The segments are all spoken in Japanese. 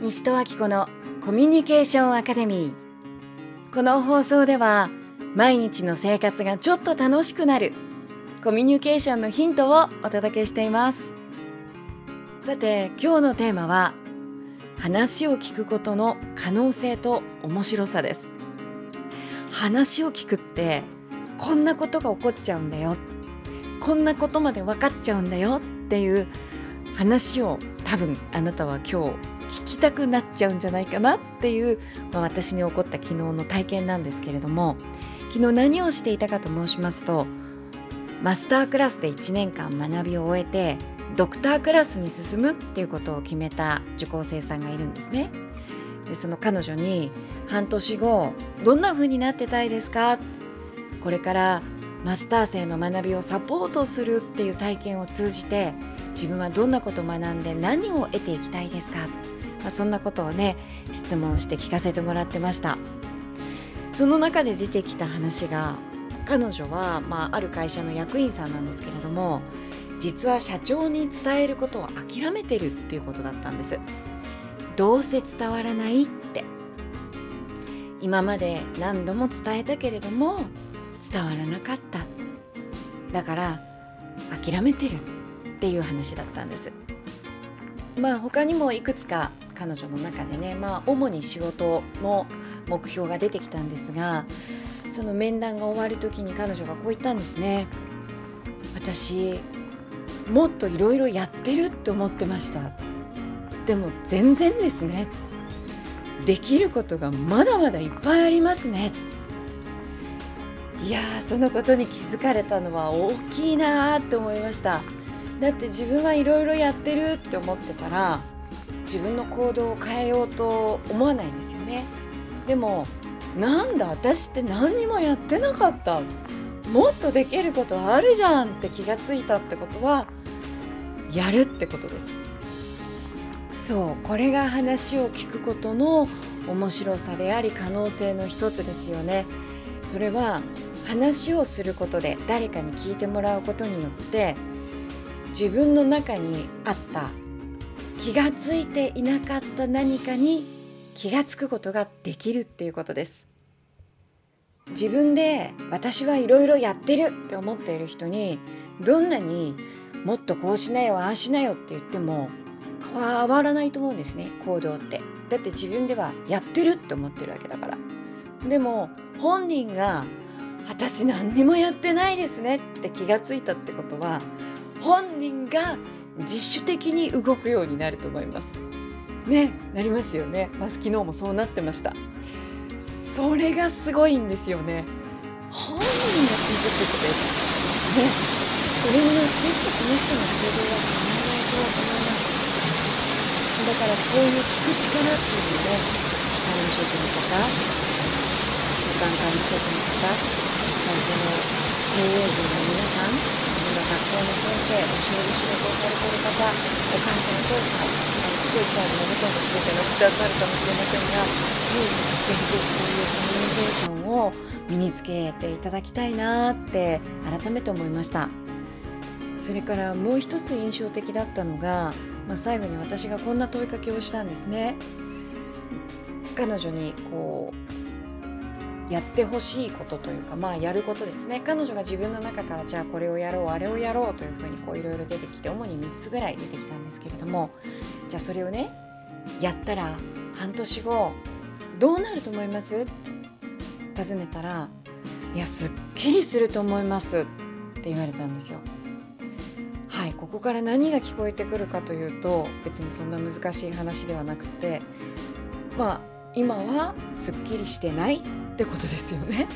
西戸明子のコミュニケーションアカデミー。この放送では毎日の生活がちょっと楽しくなるコミュニケーションのヒントをお届けしています。さて今日のテーマは話を聞くことの可能性と面白さです。話を聞くってこんなことが起こっちゃうんだよ。こんなことまで分かっちゃうんだよっていう話を多分あなたは今日聞きたくなっちゃうんじゃないかなっていう、まあ、私に起こった昨日の体験なんですけれども昨日何をしていたかと申しますとマスタークラスで1年間学びを終えてドクタークラスに進むっていうことを決めた受講生さんがいるんですね。でその彼女に半年後どんな風になってたいですか？これからマスター生の学びをサポートするっていう体験を通じて自分はどんなことを学んで何を得ていきたいですか？まあ、そんなことをね質問して聞かせてもらってました。その中で出てきた話が彼女は、まあ、ある会社の役員さんなんですけれども実は社長に伝えることを諦めてるっていうことだったんです。どうせ伝わらないって。今まで何度も伝えたけれども伝わらなかった。だから諦めてるっていう話だったんです。まあ他にもいくつか彼女の中でね、まあ、主に仕事の目標が出てきたんですがその面談が終わる時に彼女がこう言ったんですね。私もっといろいろやってるって思ってました。でも全然ですね。できることがまだまだいっぱいありますね。いやそのことに気づかれたのは大きいなって思いました。だって自分はいろいろやってるって思ってたら自分の行動を変えようと思わないんですよね。でもなんだ私って何にもやってなかった。もっとできることあるじゃんって気がついたってことはやるってことです。そうこれが話を聞くことの面白さであり可能性の一つですよね。それは話をすることで誰かに聞いてもらうことによって自分の中にあった気がついていなかった何かに気がつくことができるっていうことです。自分で私はいろいろやってるって思っている人にどんなにもっとこうしなよああしなよって言っても変わらないと思うんですね行動って。だって自分ではやってるって思ってるわけだから。でも本人が私何にもやってないですねって気がついたってことは本人が自主的に動くようになると思います。ねなりますよね、まあ、昨日もそうなってました。それがすごいんですよね。本人が気づくってねそれによってしかその人の行動は変わらないと思います。だからこういう聞く力っていうのね管理職の方中間管理職の方会社の経営陣の皆さん学校の先生教える仕事をされている方お母さんお父さんそういったものとんど全ての負担になるかもしれませんが、うん、ぜひぜひそういうコミュニケーションを身につけていただきたいなって改めて思いました。それからもう一つ印象的だったのが、まあ、最後に私がこんな問いかけをしたんですね。彼女にこうやってほしいことというかまあやることですね。彼女が自分の中からじゃあこれをやろうあれをやろうというふうにこういろいろ出てきて主に3つぐらい出てきたんですけれどもじゃあそれをねやったら半年後どうなると思います？って尋ねたら「いやすっきりすると思います」って言われたんですよ。はいここから何が聞こえてくるかというと別にそんな難しい話ではなくてまあ今はすっきりしてないってことですよね。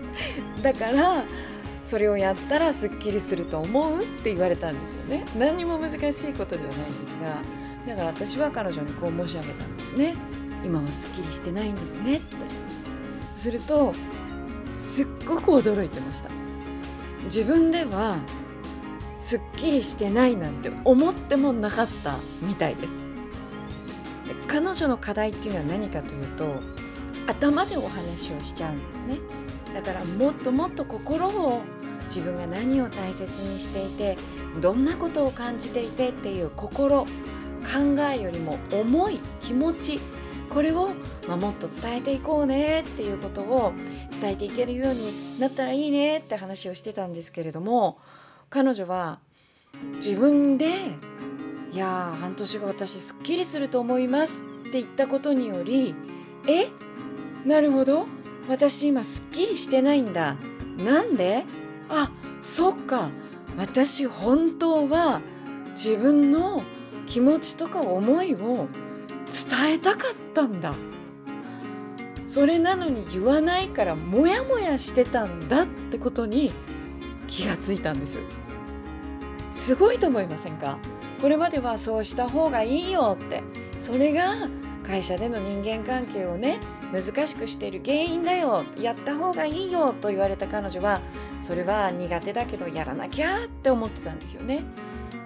だからそれをやったらすっきりすると思うって言われたんですよね。何にも難しいことではないんですがだから私は彼女にこう申し上げたんですね。今はすっきりしてないんですねって。するとすっごく驚いてました。自分ではすっきりしてないなんて思ってもなかったみたいです。彼女の課題っていうのは何かというと頭でお話をしちゃうんですね。だからもっともっと心を自分が何を大切にしていてどんなことを感じていてっていう心考えよりも重い気持ちこれを、まあ、もっと伝えていこうねっていうことを伝えていけるようになったらいいねって話をしてたんですけれども彼女は自分で「いや半年後私すっきりすると思います」って言ったことにより「え？なるほど。私今すっきりしてないんだ。なんで？あそっか。私本当は自分の気持ちとか思いを伝えたかったんだ。それなのに言わないからモヤモヤしてたんだってことに気がついたんです。すごいと思いませんか？これまではそうした方がいいよって。それが会社での人間関係をね難しくしている原因だよやった方がいいよと言われた彼女はそれは苦手だけどやらなきゃって思ってたんですよね、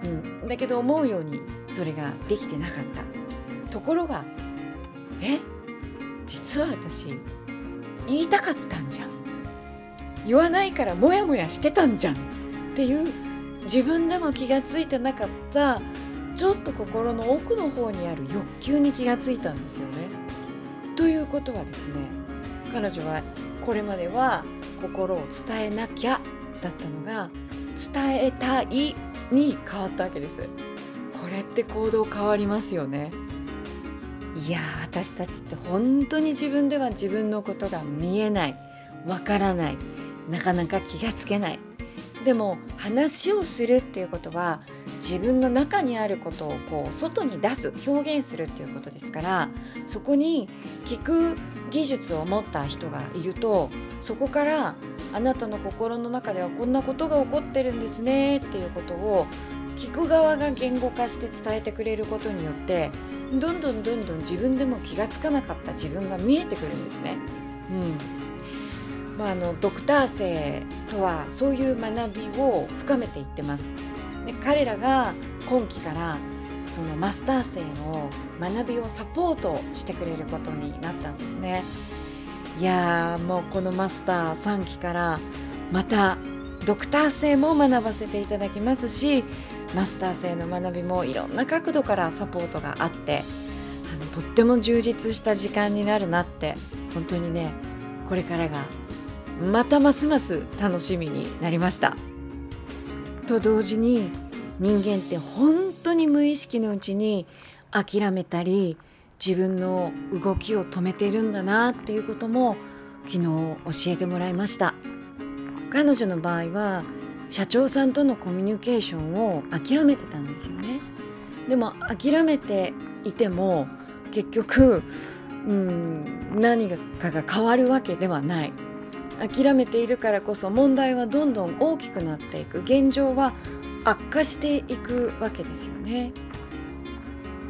うん、だけど思うようにそれができてなかった。ところがえ？実は私言いたかったんじゃん。言わないからモヤモヤしてたんじゃんっていう自分でも気がついてなかったちょっと心の奥の方にある欲求に気がついたんですよね。ということはですね彼女はこれまでは心を伝えなきゃだったのが伝えたいに変わったわけです。これって行動変わりますよね。いや私たちって本当に自分では自分のことが見えないわからないなかなか気がつけないでも話をするっていうことは自分の中にあることをこう外に出す表現するっていうことですからそこに聞く技術を持った人がいるとそこからあなたの心の中ではこんなことが起こってるんですねっていうことを聞く側が言語化して伝えてくれることによってどんどんどんどん自分でも気が付かなかった自分が見えてくるんですね。うんまあ、あのドクター生とはそういう学びを深めていってます。で彼らが今期からそのマスター生の学びをサポートしてくれることになったんですね。いやーもうこのマスター3期からまたドクター生も学ばせていただきますしマスター生の学びもいろんな角度からサポートがあってあのとっても充実した時間になるなって本当にねこれからがまたますます楽しみになりました。と同時に人間って本当に無意識のうちに諦めたり自分の動きを止めているんだなっていうことも昨日教えてもらいました。彼女の場合は社長さんとのコミュニケーションを諦めてたんですよね。でも諦めていても結局うん何かが変わるわけではない。諦めているからこそ問題はどんどん大きくなっていく現状は悪化していくわけですよね。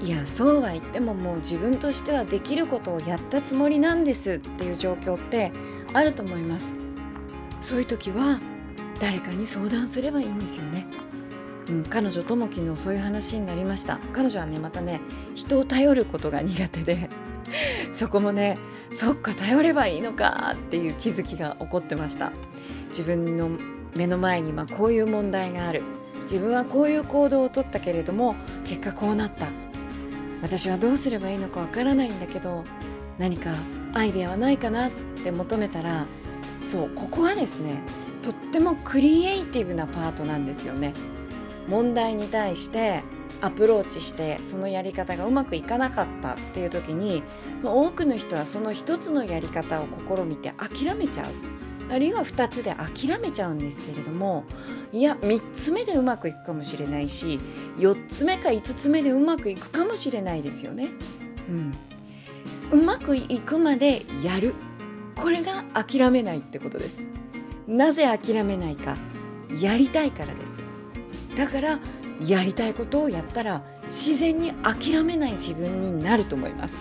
いやそうは言ってももう自分としてはできることをやったつもりなんですっていう状況ってあると思います。そういう時は誰かに相談すればいいんですよね。うん、彼女とも昨日そういう話になりました彼女はねまたね人を頼ることが苦手でそこもねそっか頼ればいいのかっていう気づきが起こってました。自分の目の前に今こういう問題がある。自分はこういう行動をとったけれども結果こうなった。私はどうすればいいのかわからないんだけど何かアイデアはないかなって求めたらそうここはですねとってもクリエイティブなパートなんですよね。問題に対してアプローチしてそのやり方がうまくいかなかったっていう時に多くの人はその一つのやり方を試みて諦めちゃうあるいは2つで諦めちゃうんですけれどもいや3つ目でうまくいくかもしれないし4つ目か5つ目でうまくいくかもしれないですよね。うん、うまくいくまでやるこれが諦めないってことです。なぜ諦めないかやりたいからです。だからやりたいことをやったら自然に諦めない自分になると思います。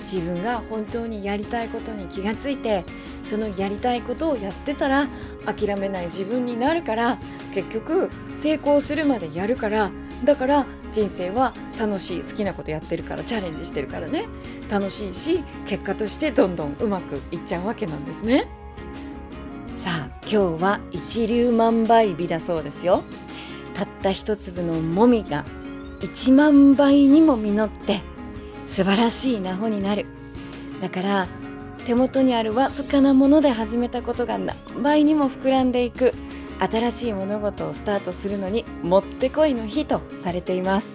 自分が本当にやりたいことに気がついてそのやりたいことをやってたら諦めない自分になるから結局成功するまでやるからだから人生は楽しい好きなことやってるからチャレンジしてるからね。楽しいし結果としてどんどんうまくいっちゃうわけなんですね。さあ今日は一粒万倍日だそうですよ。たった一粒のもみが1万倍にも実って素晴らしい稲穂になる。だから手元にあるわずかなもので始めたことが何倍にも膨らんでいく新しい物事をスタートするのにもってこいの日とされています。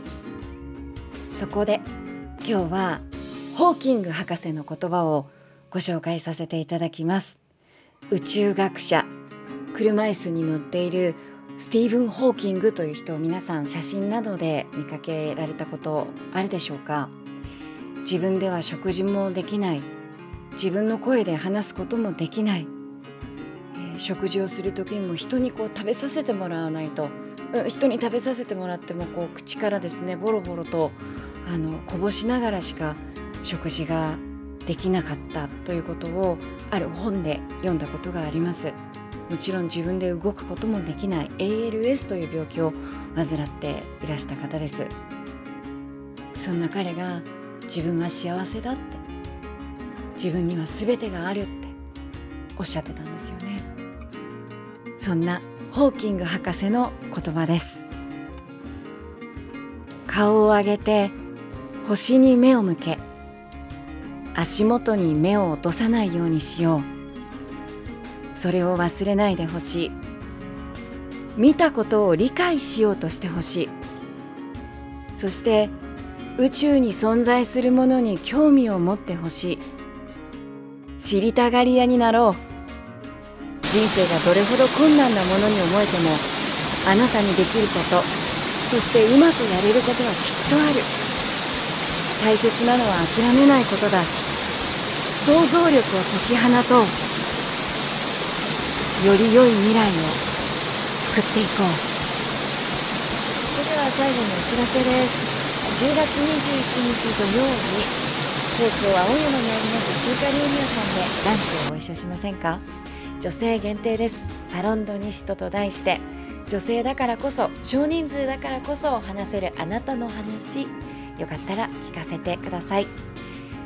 そこで今日はホーキング博士の言葉をご紹介させていただきます。宇宙学者車椅子に乗っているスティーブン・ホーキングという人を皆さん写真などで見かけられたことあるでしょうか？自分では食事もできない。自分の声で話すこともできない、えー、食事をする時にも人にこう食べさせてもらわないと、うん、人に食べさせてもらってもこう口からですねボロボロとあのこぼしながらしか食事ができなかったということをある本で読んだことがあります。もちろん自分で動くこともできない。ALS という病気を患っていらした方です。そんな彼が自分は幸せだって。自分には全てがあるって。おっしゃってたんですよね。そんなホーキング博士の言葉です。顔を上げて星に目を向け足元に目を落とさないようにしよう。それを忘れないでほしい。見たことを理解しようとしてほしい。そして宇宙に存在するものに興味を持ってほしい。知りたがり屋になろう。人生がどれほど困難なものに思えてもあなたにできることそしてうまくやれることはきっとある。大切なのは諦めないことだ。想像力を解き放とう。より良い未来を作っていこう。それでは最後にお知らせです。10月21日土曜日東京青山にあります中華料理屋さんでランチをご一緒しませんか？女性限定です。サロンドニシトと題して女性だからこそ少人数だからこそ話せるあなたの話よかったら聞かせてください。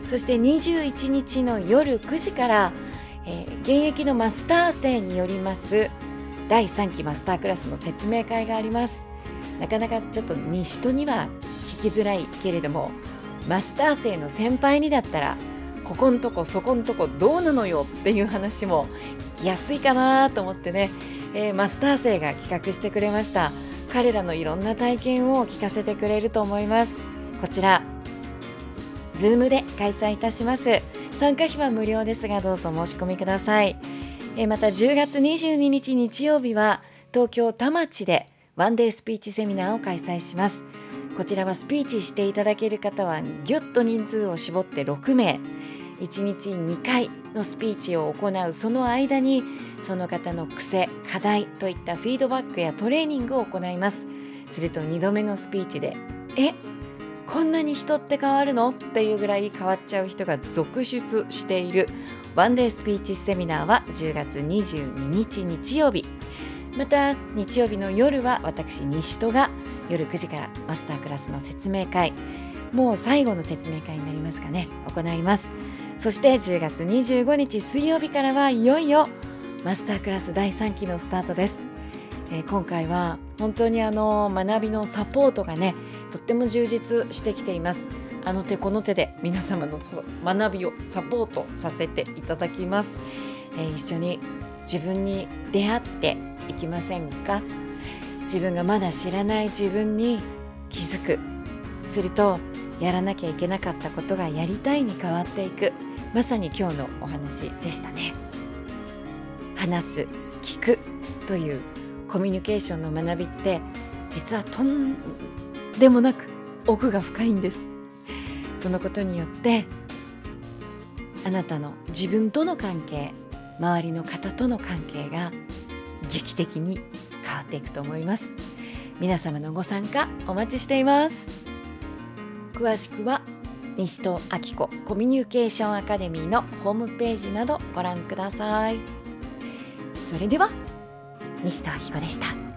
そして21日の夜9時から、えー、現役のマスター生によります第3期マスタークラスの説明会があります。なかなかちょっと西人には聞きづらいけれどもマスター生の先輩にだったらここんとこそこんとこどうなのよっていう話も聞きやすいかなと思ってね、えー、マスター生が企画してくれました。彼らのいろんな体験を聞かせてくれると思います。こちら Zoom で開催いたします。参加費は無料ですがどうぞ申し込みください。えまた10月22日日曜日は東京田町でワンデースピーチセミナーを開催します。こちらはスピーチしていただける方はぎゅっと人数を絞って6名。1日2回のスピーチを行う。その間にその方の癖課題といったフィードバックやトレーニングを行います。すると2度目のスピーチで「え？こんなに人って変わるの？っていうぐらい変わっちゃう人が続出している。ワンデースピーチセミナーは10月22日日曜日また日曜日の夜は私西戸が夜9時からマスタークラスの説明会。もう最後の説明会になりますかね。行います。そして10月25日水曜日からはいよいよマスタークラス第3期のスタートです、えー、今回は本当にあの学びのサポートがねとっても充実してきています。あの手この手で皆様の学びをサポートさせていただきます、えー、一緒に自分に出会っていきませんか？自分がまだ知らない自分に気づく。するとやらなきゃいけなかったことがやりたいに変わっていく。まさに今日のお話でしたね。話す聞くというコミュニケーションの学びって実はとんでもなく奥が深いんです。そのことによってあなたの自分との関係周りの方との関係が劇的に変わっていくと思います。皆様のご参加お待ちしています。詳しくは西戸明子コミュニケーションアカデミーのホームページなどご覧ください。それでは西戸明子でした。